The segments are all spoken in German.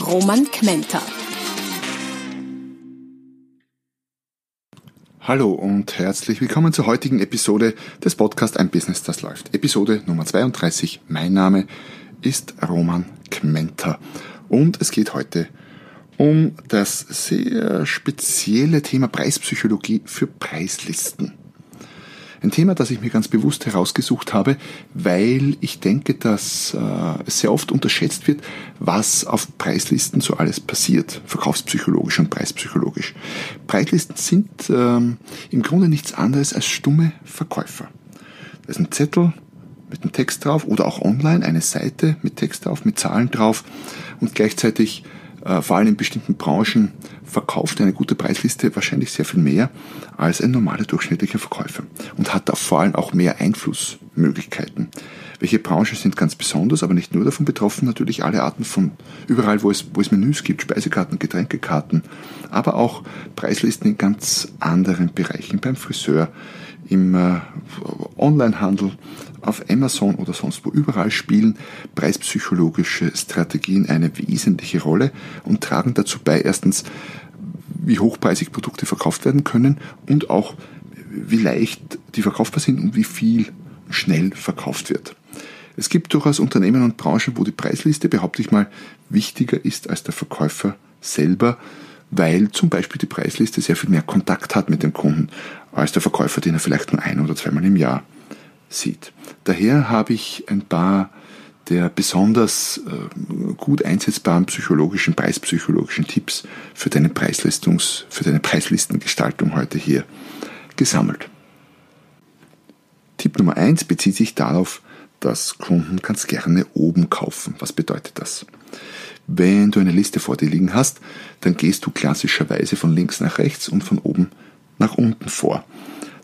Roman Kmenter. Hallo und herzlich willkommen zur heutigen Episode des Podcasts Ein Business, das läuft. Episode Nummer 32. Mein Name ist Roman Kmenter und es geht heute um das sehr spezielle Thema Preispsychologie für Preislisten. Ein Thema, das ich mir ganz bewusst herausgesucht habe, weil ich denke, dass äh, es sehr oft unterschätzt wird, was auf Preislisten so alles passiert, verkaufspsychologisch und preispsychologisch. Preislisten sind ähm, im Grunde nichts anderes als stumme Verkäufer. Da ist ein Zettel mit einem Text drauf oder auch online eine Seite mit Text drauf, mit Zahlen drauf und gleichzeitig vor allem in bestimmten Branchen verkauft eine gute Preisliste wahrscheinlich sehr viel mehr als ein normaler durchschnittlicher Verkäufer und hat da vor allem auch mehr Einflussmöglichkeiten. Welche Branchen sind ganz besonders, aber nicht nur davon betroffen, natürlich alle Arten von überall, wo es, wo es Menüs gibt, Speisekarten, Getränkekarten, aber auch Preislisten in ganz anderen Bereichen, beim Friseur, im äh, Onlinehandel, auf Amazon oder sonst wo überall spielen preispsychologische Strategien eine wesentliche Rolle und tragen dazu bei, erstens, wie hochpreisig Produkte verkauft werden können und auch wie leicht die verkaufbar sind und wie viel schnell verkauft wird. Es gibt durchaus Unternehmen und Branchen, wo die Preisliste, behaupte ich mal, wichtiger ist als der Verkäufer selber, weil zum Beispiel die Preisliste sehr viel mehr Kontakt hat mit dem Kunden als der Verkäufer, den er vielleicht nur ein oder zweimal im Jahr sieht. Daher habe ich ein paar der besonders äh, gut einsetzbaren psychologischen, preispsychologischen Tipps für deine Preislistungs, für deine Preislistengestaltung heute hier gesammelt. Tipp Nummer eins bezieht sich darauf, dass Kunden ganz gerne oben kaufen. Was bedeutet das? Wenn du eine Liste vor dir liegen hast, dann gehst du klassischerweise von links nach rechts und von oben nach unten vor.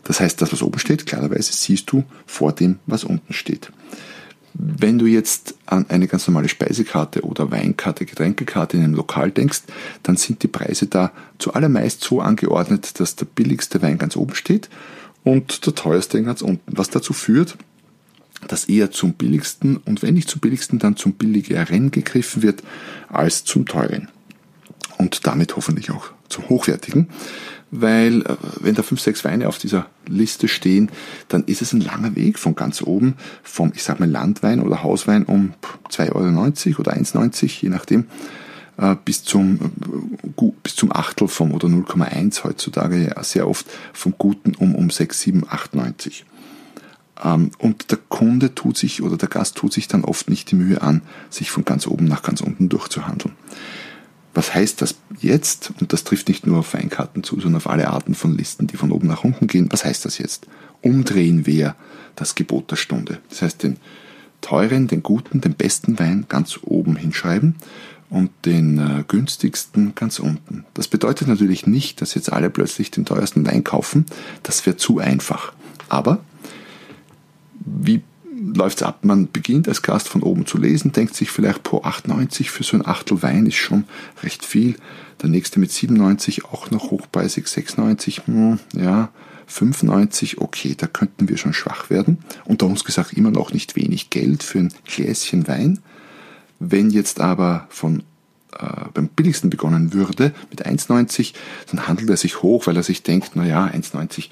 Das heißt, das, was oben steht, klarerweise siehst du vor dem, was unten steht. Wenn du jetzt an eine ganz normale Speisekarte oder Weinkarte, Getränkekarte in einem Lokal denkst, dann sind die Preise da zuallermeist so angeordnet, dass der billigste Wein ganz oben steht und der teuerste ganz unten. Was dazu führt, dass eher zum billigsten und wenn nicht zum billigsten, dann zum billigeren gegriffen wird als zum teuren. Und damit hoffentlich auch zum hochwertigen weil äh, wenn da fünf, sechs Weine auf dieser Liste stehen, dann ist es ein langer Weg von ganz oben, vom, ich sag mal, Landwein oder Hauswein um 2,90 Euro oder 1,90, je nachdem, äh, bis zum, äh, bis zum Achtel vom oder 0,1 heutzutage ja sehr oft vom Guten um, um 6, 7, 8, 90. Und der Kunde tut sich oder der Gast tut sich dann oft nicht die Mühe an, sich von ganz oben nach ganz unten durchzuhandeln. Was heißt das jetzt? Und das trifft nicht nur auf Weinkarten zu, sondern auf alle Arten von Listen, die von oben nach unten gehen. Was heißt das jetzt? Umdrehen wir das Gebot der Stunde. Das heißt, den teuren, den guten, den besten Wein ganz oben hinschreiben und den äh, günstigsten ganz unten. Das bedeutet natürlich nicht, dass jetzt alle plötzlich den teuersten Wein kaufen. Das wäre zu einfach. Aber wie läuft's ab. Man beginnt als Gast von oben zu lesen, denkt sich vielleicht pro 8,90 für so ein Achtel Wein ist schon recht viel. Der nächste mit 97 auch noch hochpreisig, 6,90, hm, ja, 5,90, okay, da könnten wir schon schwach werden. Unter uns gesagt immer noch nicht wenig Geld für ein Gläschen Wein. Wenn jetzt aber von äh, beim billigsten begonnen würde mit 1,90, dann handelt er sich hoch, weil er sich denkt, na ja, 1,90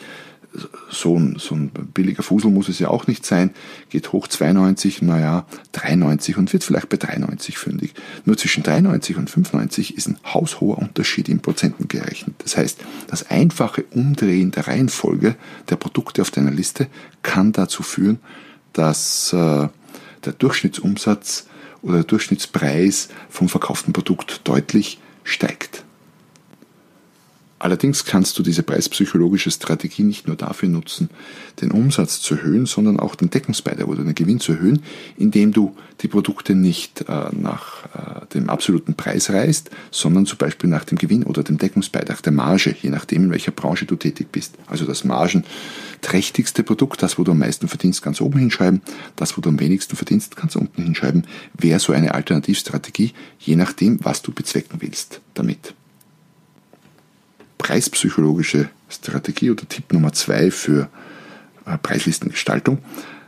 so ein, so ein billiger Fusel muss es ja auch nicht sein, geht hoch 92, naja, 93 und wird vielleicht bei 93 fündig. Nur zwischen 93 und 95 ist ein haushoher Unterschied in Prozenten gerechnet. Das heißt, das einfache Umdrehen der Reihenfolge der Produkte auf deiner Liste kann dazu führen, dass äh, der Durchschnittsumsatz oder der Durchschnittspreis vom verkauften Produkt deutlich steigt. Allerdings kannst du diese preispsychologische Strategie nicht nur dafür nutzen, den Umsatz zu erhöhen, sondern auch den Deckungsbeitrag oder den Gewinn zu erhöhen, indem du die Produkte nicht äh, nach äh, dem absoluten Preis reißt, sondern zum Beispiel nach dem Gewinn oder dem Deckungsbeitrag, der Marge, je nachdem, in welcher Branche du tätig bist. Also das margenträchtigste Produkt, das, wo du am meisten verdienst, ganz oben hinschreiben, das, wo du am wenigsten verdienst, ganz unten hinschreiben, wäre so eine Alternativstrategie, je nachdem, was du bezwecken willst damit preispsychologische Strategie oder Tipp Nummer zwei für äh, Preislistengestaltung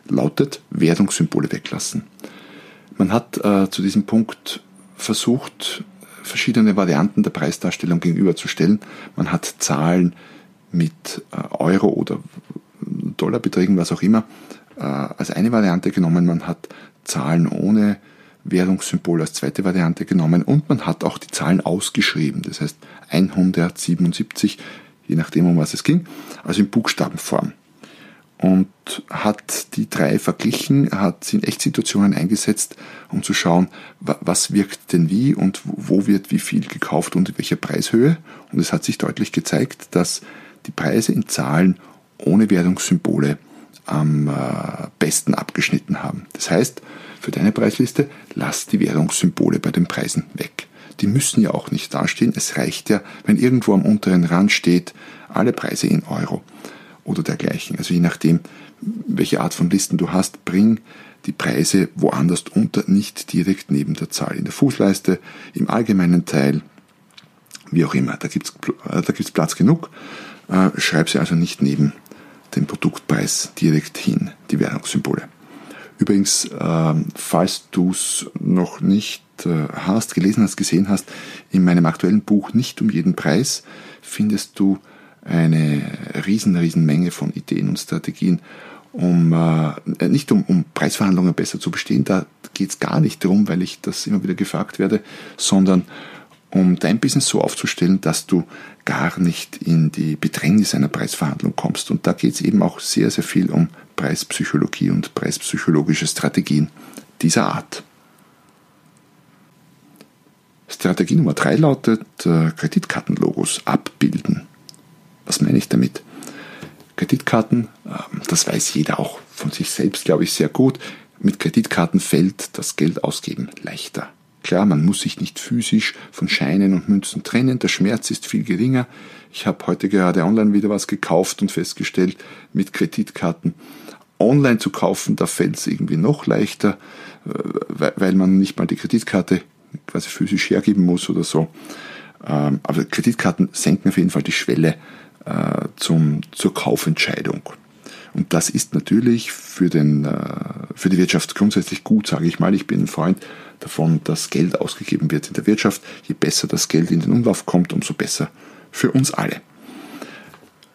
lautet Wertungssymbole weglassen. Man hat äh, zu diesem Punkt versucht, verschiedene Varianten der Preisdarstellung gegenüberzustellen. Man hat Zahlen mit äh, Euro oder Dollarbeträgen, was auch immer, äh, als eine Variante genommen. Man hat Zahlen ohne Währungssymbol als zweite Variante genommen und man hat auch die Zahlen ausgeschrieben. Das heißt 177, je nachdem, um was es ging, also in Buchstabenform. Und hat die drei verglichen, hat sie in Echtsituationen eingesetzt, um zu schauen, was wirkt denn wie und wo wird wie viel gekauft und in welcher Preishöhe. Und es hat sich deutlich gezeigt, dass die Preise in Zahlen ohne Währungssymbole am äh, besten abgeschnitten haben. Das heißt, für deine Preisliste, lass die Währungssymbole bei den Preisen weg. Die müssen ja auch nicht dastehen. Es reicht ja, wenn irgendwo am unteren Rand steht, alle Preise in Euro oder dergleichen. Also je nachdem, welche Art von Listen du hast, bring die Preise woanders unter, nicht direkt neben der Zahl. In der Fußleiste, im allgemeinen Teil, wie auch immer. Da gibt es da gibt's Platz genug. Äh, schreib sie also nicht neben dem Produktpreis direkt hin, die Währungssymbole. Übrigens, äh, falls du es noch nicht äh, hast, gelesen hast, gesehen hast, in meinem aktuellen Buch Nicht um jeden Preis findest du eine riesen, riesen Menge von Ideen und Strategien, um äh, nicht um, um Preisverhandlungen besser zu bestehen, da geht es gar nicht darum, weil ich das immer wieder gefragt werde, sondern um dein Business so aufzustellen, dass du gar nicht in die Bedrängnis einer Preisverhandlung kommst. Und da geht es eben auch sehr, sehr viel um Preispsychologie und preispsychologische Strategien dieser Art. Strategie Nummer drei lautet äh, Kreditkartenlogos abbilden. Was meine ich damit? Kreditkarten, äh, das weiß jeder auch von sich selbst, glaube ich, sehr gut. Mit Kreditkarten fällt das Geld ausgeben leichter. Klar, man muss sich nicht physisch von Scheinen und Münzen trennen, der Schmerz ist viel geringer. Ich habe heute gerade online wieder was gekauft und festgestellt, mit Kreditkarten online zu kaufen, da fällt es irgendwie noch leichter, äh, weil man nicht mal die Kreditkarte quasi physisch hergeben muss oder so. Ähm, aber Kreditkarten senken auf jeden Fall die Schwelle äh, zum, zur Kaufentscheidung. Und das ist natürlich für, den, äh, für die Wirtschaft grundsätzlich gut, sage ich mal. Ich bin ein Freund davon, dass Geld ausgegeben wird in der Wirtschaft. Je besser das Geld in den Umlauf kommt, umso besser für uns alle.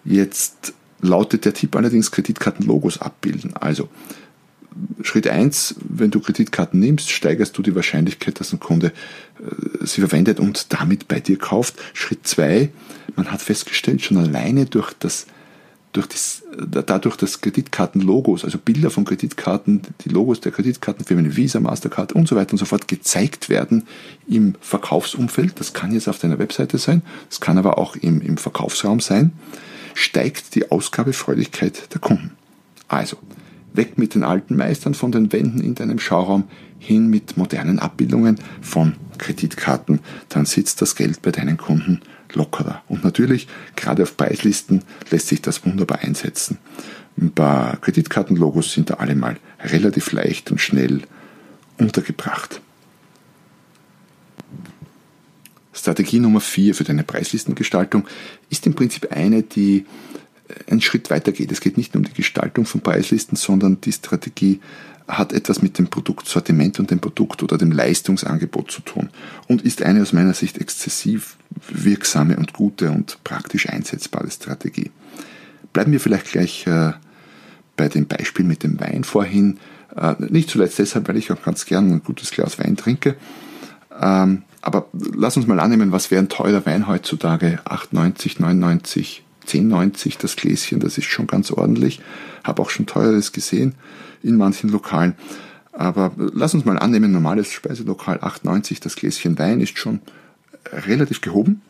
Jetzt lautet der Tipp allerdings Kreditkartenlogos abbilden. Also Schritt eins: wenn du Kreditkarten nimmst, steigerst du die Wahrscheinlichkeit, dass ein Kunde äh, sie verwendet und damit bei dir kauft. Schritt zwei: man hat festgestellt, schon alleine durch das durch das, dadurch, dass Kreditkartenlogos, also Bilder von Kreditkarten, die Logos der Kreditkartenfirmen Visa, Mastercard und so weiter und so fort gezeigt werden im Verkaufsumfeld. Das kann jetzt auf deiner Webseite sein, das kann aber auch im, im Verkaufsraum sein steigt die Ausgabefreudigkeit der Kunden. Also, weg mit den alten Meistern von den Wänden in deinem Schauraum, hin mit modernen Abbildungen von Kreditkarten, dann sitzt das Geld bei deinen Kunden lockerer. Und natürlich, gerade auf Preislisten lässt sich das wunderbar einsetzen. Ein paar Kreditkartenlogos sind da alle mal relativ leicht und schnell untergebracht. Strategie Nummer vier für deine Preislistengestaltung ist im Prinzip eine, die einen Schritt weiter geht. Es geht nicht nur um die Gestaltung von Preislisten, sondern die Strategie hat etwas mit dem Produktsortiment und dem Produkt oder dem Leistungsangebot zu tun und ist eine aus meiner Sicht exzessiv wirksame und gute und praktisch einsetzbare Strategie. Bleiben wir vielleicht gleich äh, bei dem Beispiel mit dem Wein vorhin. Äh, nicht zuletzt deshalb, weil ich auch ganz gern ein gutes Glas Wein trinke. Ähm, aber lass uns mal annehmen, was wäre ein teurer Wein heutzutage? 8,90, 99, 10,90 das Gläschen, das ist schon ganz ordentlich. Habe auch schon teureres gesehen in manchen Lokalen. Aber lass uns mal annehmen, normales Speiselokal 8,90 das Gläschen Wein ist schon relativ gehoben.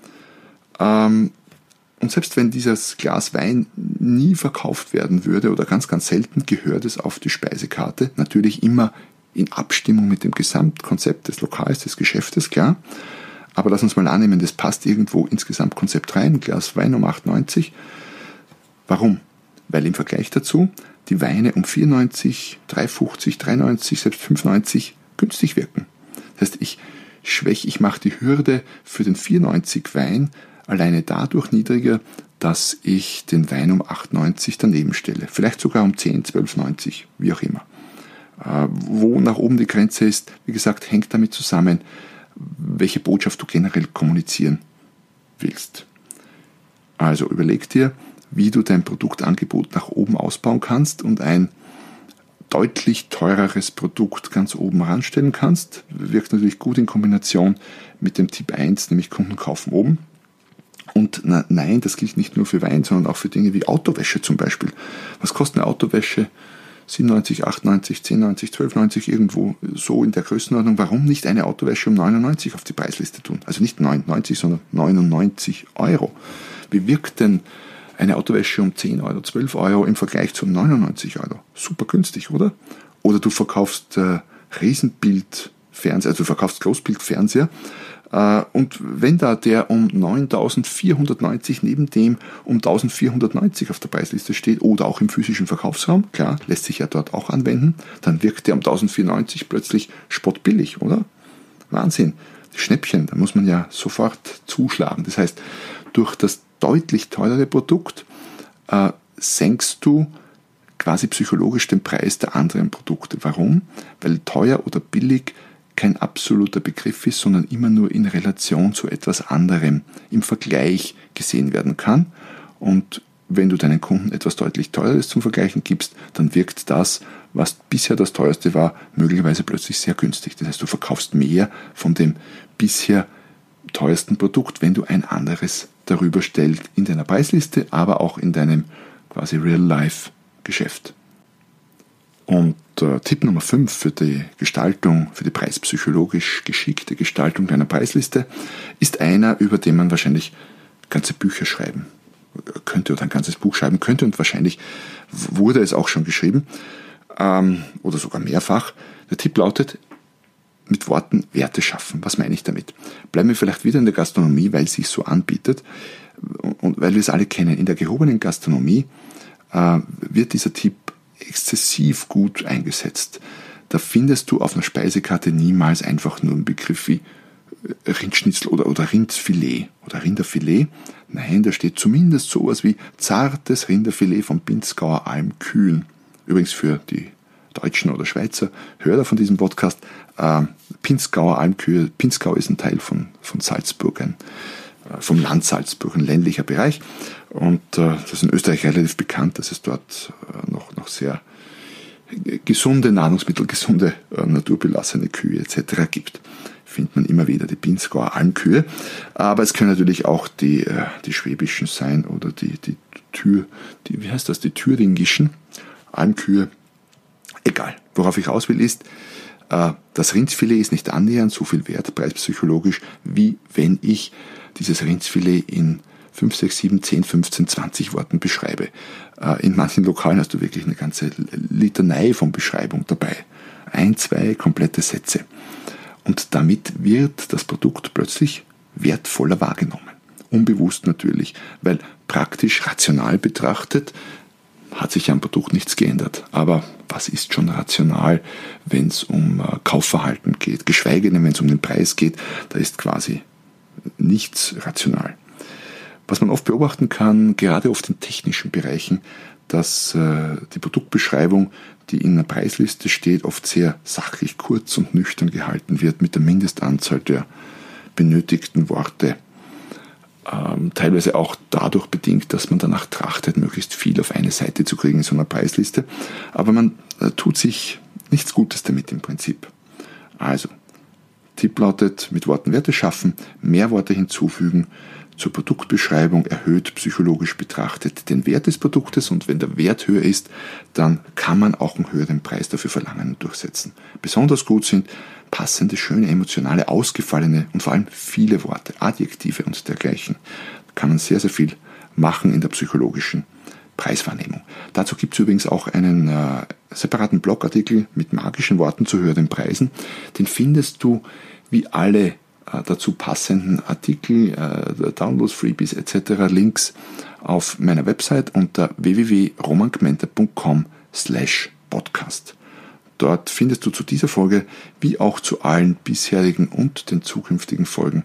Ähm, Und selbst wenn dieses Glas Wein nie verkauft werden würde oder ganz, ganz selten, gehört es auf die Speisekarte. Natürlich immer in Abstimmung mit dem Gesamtkonzept des Lokals, des Geschäftes, klar. Aber lass uns mal annehmen, das passt irgendwo ins Gesamtkonzept rein. Glas Wein um 8,90. Warum? Weil im Vergleich dazu die Weine um 4,90, 3,50, 3,90, selbst 5,90 günstig wirken. Das heißt, ich schwäche, ich mache die Hürde für den 4,90 Wein alleine dadurch niedriger, dass ich den Wein um 8,90 daneben stelle. Vielleicht sogar um 10, 12,90, wie auch immer. Äh, wo nach oben die Grenze ist, wie gesagt, hängt damit zusammen, welche Botschaft du generell kommunizieren willst. Also überleg dir, wie du dein Produktangebot nach oben ausbauen kannst und ein deutlich teureres Produkt ganz oben ranstellen kannst. Wirkt natürlich gut in Kombination mit dem Tipp 1, nämlich Kunden kaufen oben. Und na, nein, das gilt nicht nur für Wein, sondern auch für Dinge wie Autowäsche zum Beispiel. Was kostet eine Autowäsche? 97, 98, 10,90, 12,90 irgendwo so in der Größenordnung. Warum nicht eine Autowäsche um 99 auf die Preisliste tun? Also nicht 99, sondern 99 Euro. Wie wirkt denn eine Autowäsche um 10 Euro, 12 Euro im Vergleich zu 99 Euro? Super günstig, oder? Oder du verkaufst äh, Riesenbildfernseher, also du verkaufst Großbildfernseher und wenn da der um 9490 neben dem um 1490 auf der Preisliste steht oder auch im physischen Verkaufsraum, klar, lässt sich ja dort auch anwenden, dann wirkt der um 1490 plötzlich spottbillig, oder? Wahnsinn. Schnäppchen, da muss man ja sofort zuschlagen. Das heißt, durch das deutlich teurere Produkt äh, senkst du quasi psychologisch den Preis der anderen Produkte. Warum? Weil teuer oder billig kein absoluter Begriff ist, sondern immer nur in Relation zu etwas anderem im Vergleich gesehen werden kann. Und wenn du deinen Kunden etwas deutlich Teures zum Vergleichen gibst, dann wirkt das, was bisher das teuerste war, möglicherweise plötzlich sehr günstig. Das heißt, du verkaufst mehr von dem bisher teuersten Produkt, wenn du ein anderes darüber stellst in deiner Preisliste, aber auch in deinem quasi Real-Life-Geschäft. Und äh, Tipp Nummer 5 für die Gestaltung, für die preispsychologisch geschickte Gestaltung deiner Preisliste ist einer, über den man wahrscheinlich ganze Bücher schreiben könnte oder ein ganzes Buch schreiben könnte und wahrscheinlich wurde es auch schon geschrieben ähm, oder sogar mehrfach. Der Tipp lautet, mit Worten Werte schaffen. Was meine ich damit? Bleiben wir vielleicht wieder in der Gastronomie, weil es sich so anbietet und weil wir es alle kennen. In der gehobenen Gastronomie äh, wird dieser Tipp exzessiv gut eingesetzt. Da findest du auf einer Speisekarte niemals einfach nur einen Begriff wie äh, Rindschnitzel oder, oder Rindfilet oder Rinderfilet. Nein, da steht zumindest sowas wie zartes Rinderfilet vom Pinzgauer Almkühen. Übrigens für die Deutschen oder Schweizer Hörer von diesem Podcast, äh, Pinzgauer Almkühe, Pinzgau ist ein Teil von, von Salzburg, ein, vom Land Salzburg, ein ländlicher Bereich. Und äh, das ist in Österreich relativ bekannt, dass es dort äh, noch, noch sehr gesunde Nahrungsmittel, gesunde äh, naturbelassene Kühe etc. gibt. Findet man immer wieder die Pinzgauer Almkühe. Aber es können natürlich auch die, äh, die schwäbischen sein oder die, die Tür, die, wie heißt das, die Thüringischen Almkühe. Egal. Worauf ich aus will ist, äh, das Rindsfilet ist nicht annähernd so viel wert, preispsychologisch, wie wenn ich dieses Rindsfilet in 5, 6, 7, 10, 15, 20 Worten beschreibe. Äh, in manchen Lokalen hast du wirklich eine ganze Litanei von Beschreibung dabei. Ein, zwei komplette Sätze. Und damit wird das Produkt plötzlich wertvoller wahrgenommen. Unbewusst natürlich, weil praktisch rational betrachtet hat sich am Produkt nichts geändert. Aber was ist schon rational, wenn es um äh, Kaufverhalten geht? Geschweige denn, wenn es um den Preis geht, da ist quasi nichts rational. Was man oft beobachten kann, gerade oft in technischen Bereichen, dass äh, die Produktbeschreibung, die in einer Preisliste steht, oft sehr sachlich, kurz und nüchtern gehalten wird mit der Mindestanzahl der benötigten Worte. Ähm, teilweise auch dadurch bedingt, dass man danach trachtet, möglichst viel auf eine Seite zu kriegen in so einer Preisliste. Aber man äh, tut sich nichts Gutes damit im Prinzip. Also, Tipp lautet, mit Worten Werte schaffen, mehr Worte hinzufügen, zur Produktbeschreibung erhöht psychologisch betrachtet den Wert des Produktes und wenn der Wert höher ist, dann kann man auch einen höheren Preis dafür verlangen und durchsetzen. Besonders gut sind passende, schöne, emotionale, ausgefallene und vor allem viele Worte, Adjektive und dergleichen. Da kann man sehr, sehr viel machen in der psychologischen Preiswahrnehmung. Dazu gibt es übrigens auch einen äh, separaten Blogartikel mit magischen Worten zu höheren Preisen. Den findest du wie alle äh, dazu passenden Artikel, äh, Downloads, Freebies etc. Links auf meiner Website unter www.romangmenta.com slash podcast. Dort findest du zu dieser Folge wie auch zu allen bisherigen und den zukünftigen Folgen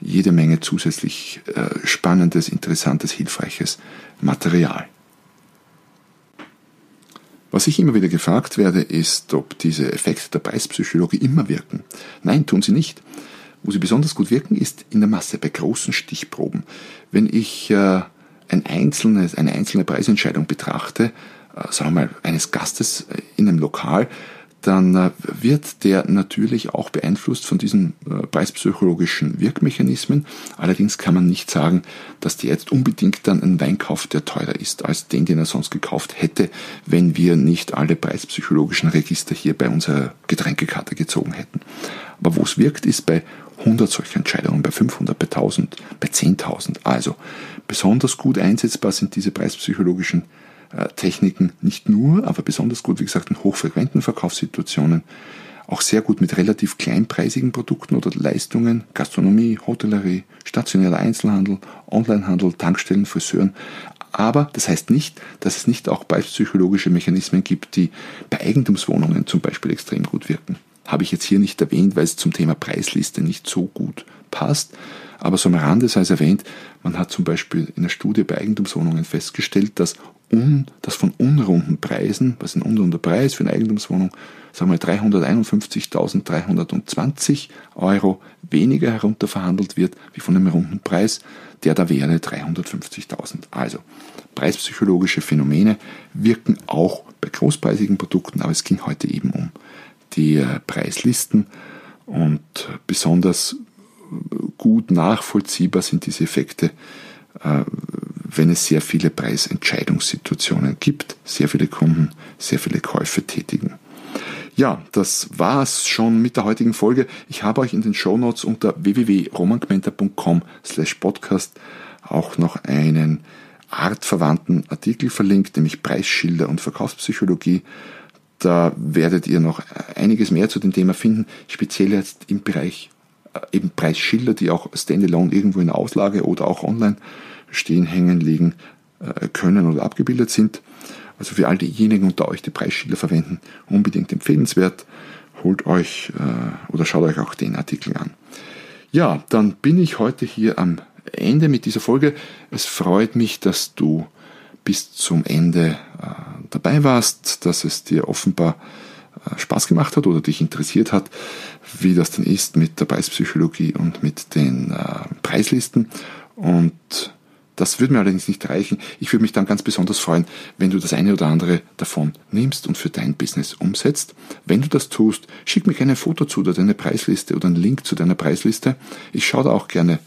jede Menge zusätzlich äh, spannendes, interessantes, hilfreiches Material. Was ich immer wieder gefragt werde, ist, ob diese Effekte der Preispsychologie immer wirken. Nein, tun sie nicht. Wo sie besonders gut wirken, ist in der Masse, bei großen Stichproben. Wenn ich äh, ein einzelnes, eine einzelne Preisentscheidung betrachte, sagen wir mal, eines Gastes äh, in einem Lokal, dann äh, wird der natürlich auch beeinflusst von diesen preispsychologischen Wirkmechanismen. Allerdings kann man nicht sagen, dass der jetzt unbedingt dann einen Wein kauft, der teurer ist als den, den er sonst gekauft hätte, wenn wir nicht alle preispsychologischen Register hier bei unserer Getränkekarte gezogen hätten. Aber wo es wirkt, ist bei 100 solcher Entscheidungen, bei 500, bei 1000, bei 10.000. Also besonders gut einsetzbar sind diese preispsychologischen äh, Techniken nicht nur, aber besonders gut, wie gesagt, in hochfrequenten Verkaufssituationen, auch sehr gut mit relativ kleinpreisigen Produkten oder Leistungen, Gastronomie, Hotellerie, stationärer Einzelhandel, Onlinehandel, Tankstellen, Friseuren. Aber das heißt nicht, dass es nicht auch preispsychologische Mechanismen gibt, die bei Eigentumswohnungen zum Beispiel extrem gut wirken. Habe ich jetzt hier nicht erwähnt, weil es zum Thema Preisliste nicht so gut passt. Aber so am Rande sei es erwähnt, man hat zum Beispiel in einer Studie bei Eigentumswohnungen festgestellt, dass, un, dass von unrunden Preisen, was ein unrunder Preis für eine Eigentumswohnung, sagen wir 351.320 Euro weniger herunterverhandelt wird, wie von einem runden Preis, der da wäre 350.000. Also preispsychologische Phänomene wirken auch bei großpreisigen Produkten, aber es ging heute eben um die äh, Preislisten und besonders gut nachvollziehbar sind diese Effekte, äh, wenn es sehr viele Preisentscheidungssituationen gibt, sehr viele Kunden, sehr viele Käufe tätigen. Ja, das war's schon mit der heutigen Folge. Ich habe euch in den Show Notes unter www.romangmenta.com slash podcast auch noch einen artverwandten Artikel verlinkt, nämlich Preisschilder und Verkaufspsychologie. Da werdet ihr noch einiges mehr zu dem Thema finden, speziell jetzt im Bereich eben Preisschilder, die auch standalone irgendwo in der Auslage oder auch online stehen, hängen, liegen äh, können oder abgebildet sind. Also für all diejenigen unter euch, die Preisschilder verwenden, unbedingt empfehlenswert. Holt euch äh, oder schaut euch auch den Artikel an. Ja, dann bin ich heute hier am Ende mit dieser Folge. Es freut mich, dass du bis zum Ende dabei warst, dass es dir offenbar äh, Spaß gemacht hat oder dich interessiert hat, wie das denn ist mit der Preispsychologie und mit den äh, Preislisten. Und das würde mir allerdings nicht reichen. Ich würde mich dann ganz besonders freuen, wenn du das eine oder andere davon nimmst und für dein Business umsetzt. Wenn du das tust, schick mir gerne ein Foto zu oder deine Preisliste oder einen Link zu deiner Preisliste. Ich schaue da auch gerne äh,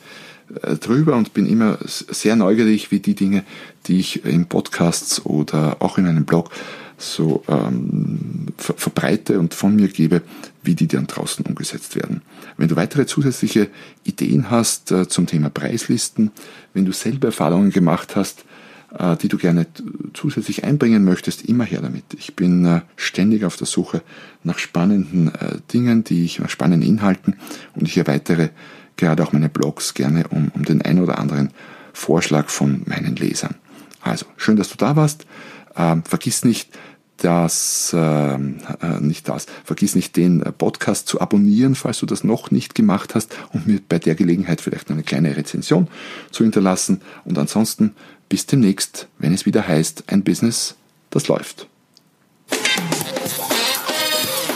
drüber und bin immer sehr neugierig, wie die Dinge, die ich in Podcasts oder auch in einem Blog so ähm, ver verbreite und von mir gebe, wie die dann draußen umgesetzt werden. Wenn du weitere zusätzliche Ideen hast äh, zum Thema Preislisten, wenn du selber Erfahrungen gemacht hast, äh, die du gerne zusätzlich einbringen möchtest, immer her damit. Ich bin äh, ständig auf der Suche nach spannenden äh, Dingen, die ich, nach spannenden Inhalten und ich erweitere gerade auch meine Blogs gerne um, um den ein oder anderen Vorschlag von meinen Lesern. Also, schön, dass du da warst. Ähm, vergiss nicht, das, ähm, äh, nicht das, vergiss nicht den Podcast zu abonnieren, falls du das noch nicht gemacht hast und mir bei der Gelegenheit vielleicht eine kleine Rezension zu hinterlassen. Und ansonsten bis demnächst, wenn es wieder heißt, ein Business, das läuft.